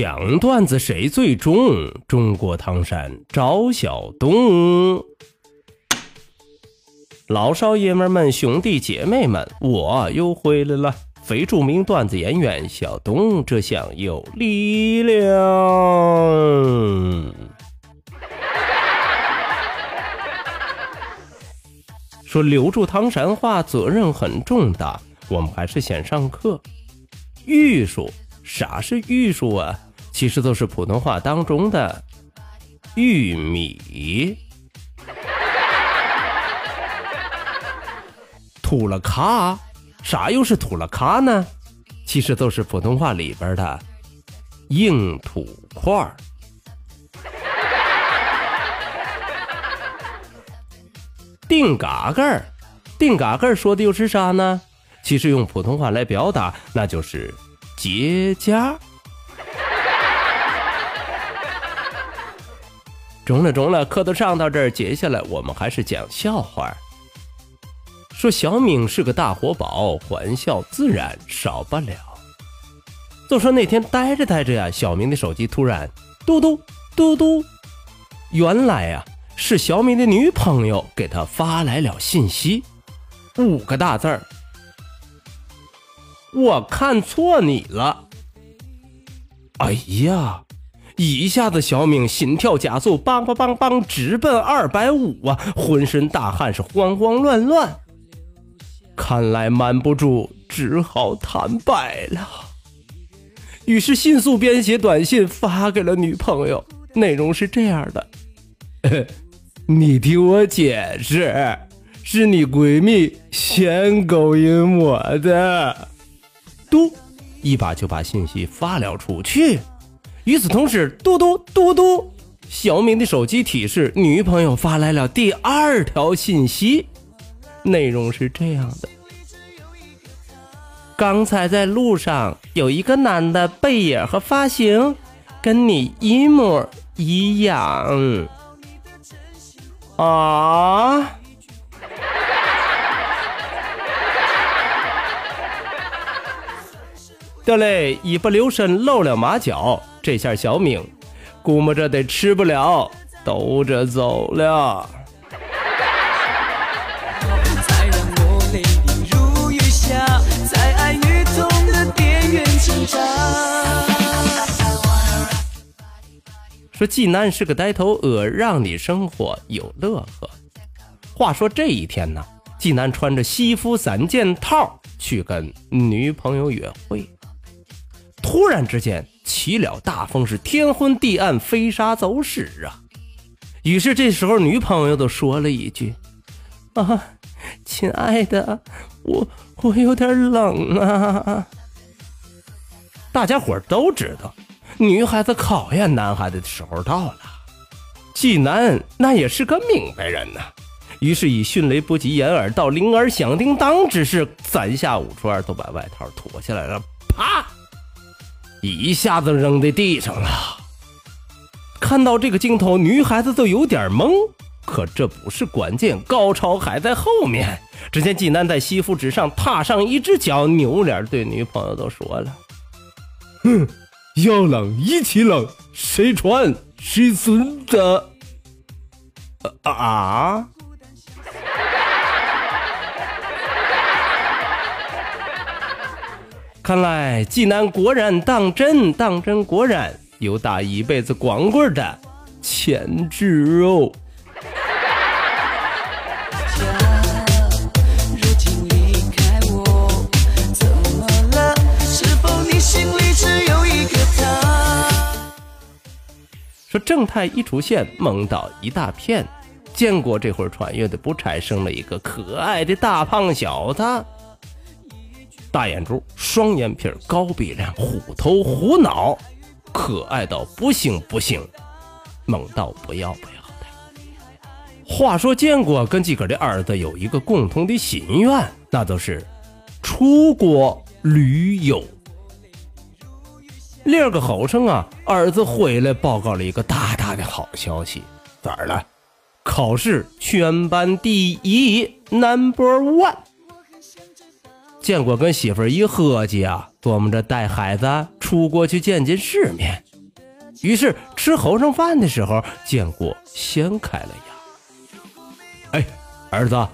讲段子谁最重？中国唐山赵小东，老少爷们们、兄弟姐妹们，我又回来了。非著名段子演员小东，这厢有力量。说留住唐山话责任很重大，我们还是先上课。艺术。啥是玉树啊？其实都是普通话当中的玉米。土了卡，啥又是土了卡呢？其实都是普通话里边的硬土块儿。定嘎嘎儿，定嘎嘎儿说的又是啥呢？其实用普通话来表达，那就是。结痂，中了中了，课都上到这儿，接下来我们还是讲笑话。说小敏是个大活宝，欢笑自然少不了。就说那天呆着呆着呀，小明的手机突然嘟嘟嘟嘟，原来呀是小敏的女朋友给他发来了信息，五个大字儿。我看错你了，哎呀！一下子，小敏心跳加速，梆梆梆梆，直奔二百五啊！浑身大汗，是慌慌乱乱。看来瞒不住，只好坦白了。于是迅速编写短信发给了女朋友，内容是这样的：你听我解释，是你闺蜜先勾引我的。嘟，一把就把信息发了出去。与此同时，嘟嘟嘟嘟，小明的手机提示女朋友发来了第二条信息，内容是这样的：刚才在路上有一个男的背影和发型跟你一模一样。啊！得嘞，一不留神露了马脚，这下小敏估摸着得吃不了兜着走了。说济南是个呆头鹅，让你生活有乐呵。话说这一天呢，济南穿着西服三件套去跟女朋友约会。突然之间起了大风，是天昏地暗，飞沙走石啊！于是这时候女朋友都说了一句：“啊，亲爱的，我我有点冷啊。”大家伙都知道，女孩子考验男孩子的时候到了。济南那也是个明白人呐，于是以迅雷不及掩耳盗铃儿响叮当之势，三下五除二都把外套脱下来了，啪！一下子扔在地上了。看到这个镜头，女孩子都有点懵。可这不是关键，高潮还在后面。只见济南在西服之上踏上一只脚，扭脸对女朋友都说了：“哼，要冷一起冷，谁穿谁孙子。”啊！看来济南果然当真，当真果然有打一辈子光棍的潜质哦。说正太一出现，梦到一大片，见过这会儿穿越的不差生了一个可爱的大胖小子。大眼珠，双眼皮，高鼻梁，虎头虎脑，可爱到不行不行。猛到不要不要 的。话说建国跟自个的儿子有一个共同的心愿，那就是出国旅游。另儿个后生啊，儿子回来报告了一个大大的好消息，咋了？考试全班第一，number one。建国跟媳妇儿一合计啊，琢磨着带孩子出国去见见世面。于是吃后生饭的时候，建国先开了牙：“哎，儿子，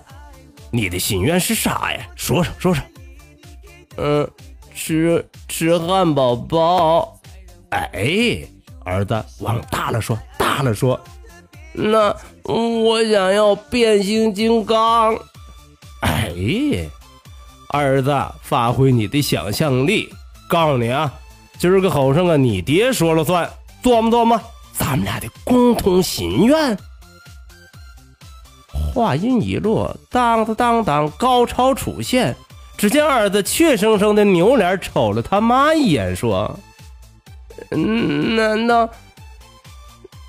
你的心愿是啥呀？说说说说。”“嗯。”吃吃汉堡包，哎，儿子往大了说，大了说，那我想要变形金刚，哎，儿子发挥你的想象力，告诉你啊，今儿个后生啊，你爹说了算，琢磨琢磨，咱们俩的共同心愿。话音一落，当当当当，高潮出现。只见儿子怯生生的扭脸瞅了他妈一眼，说：“难道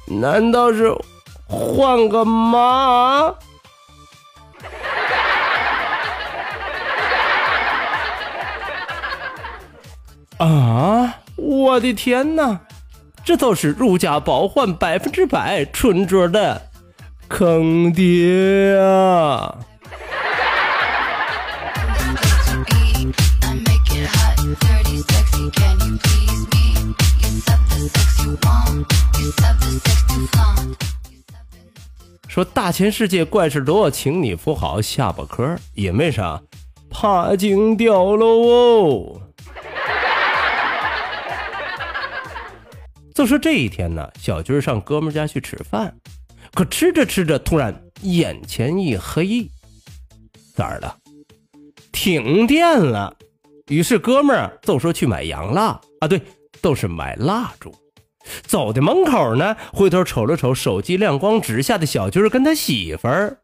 难道是换个妈？”啊！我的天哪，这都是如假包换百分之百纯种的坑爹啊！说大千世界怪事多，请你扶好下巴颏因为啥？怕惊掉了哦。就说这一天呢，小军上哥们家去吃饭，可吃着吃着，突然眼前一黑，咋了？停电了。于是哥们就说去买洋蜡啊，对，都是买蜡烛。走到门口呢，回头瞅了瞅手机亮光之下的小军跟他媳妇儿，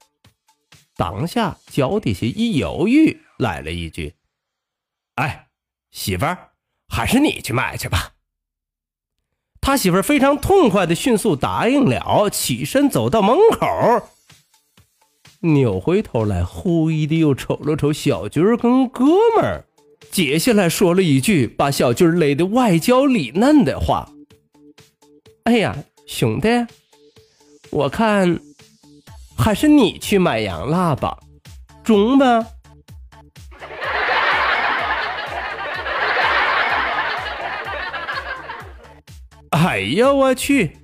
当下脚底下一犹豫，来了一句：“哎，媳妇儿，还是你去买去吧。”他媳妇儿非常痛快的迅速答应了，起身走到门口，扭回头来，狐疑的又瞅了瞅小军跟哥们儿，接下来说了一句把小军勒得外焦里嫩的话。哎呀，兄弟，我看还是你去买洋蜡吧，中吧？哎呀，我去！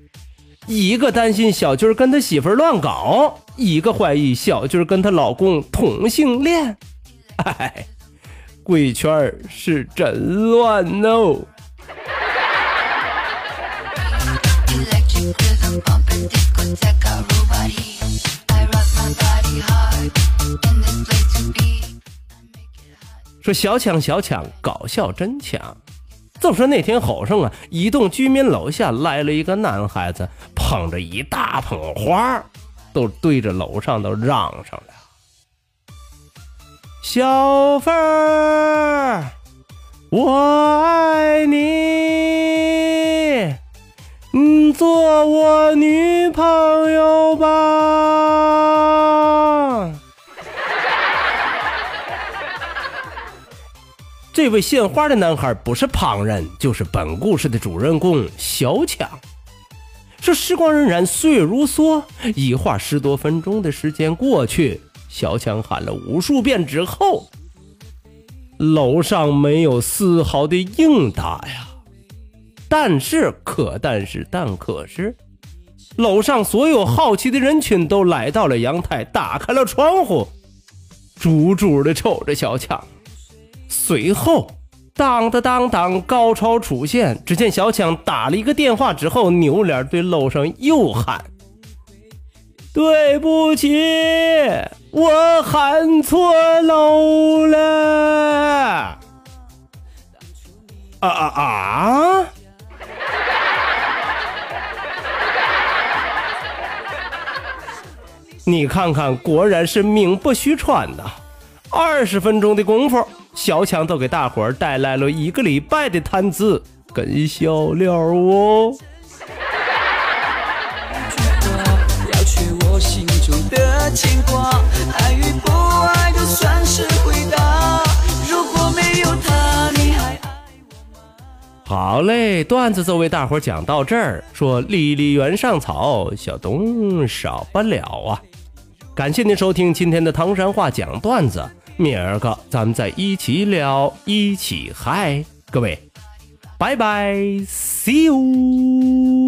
一个担心小军跟他媳妇乱搞，一个怀疑小军跟她老公同性恋。哎，贵圈是真乱哦！说小强小强搞笑真抢就说那天好生啊，一栋居民楼下来了一个男孩子，捧着一大捧花，都对着楼上都嚷上了：“小凤，我爱你。”你做我女朋这位献花的男孩不是旁人，就是本故事的主人公小强。说时光荏苒，岁月如梭，一画十多分钟的时间过去，小强喊了无数遍之后，楼上没有丝毫的应答呀。但是，可但是，但可是，楼上所有好奇的人群都来到了阳台，打开了窗户，注注的瞅着小强。随后，当当当当，高潮出现。只见小强打了一个电话之后，扭脸对楼上又喊：“对不起，我喊错楼了。”啊啊啊！你看看，果然是名不虚传呐！二十分钟的功夫，小强都给大伙儿带来了一个礼拜的摊子跟笑料哦。好嘞，段子就为大伙儿讲到这儿。说“离离原上草”，小东少不了啊。感谢您收听今天的唐山话讲段子。明儿个咱们再一起聊一起嗨。各位拜拜 see you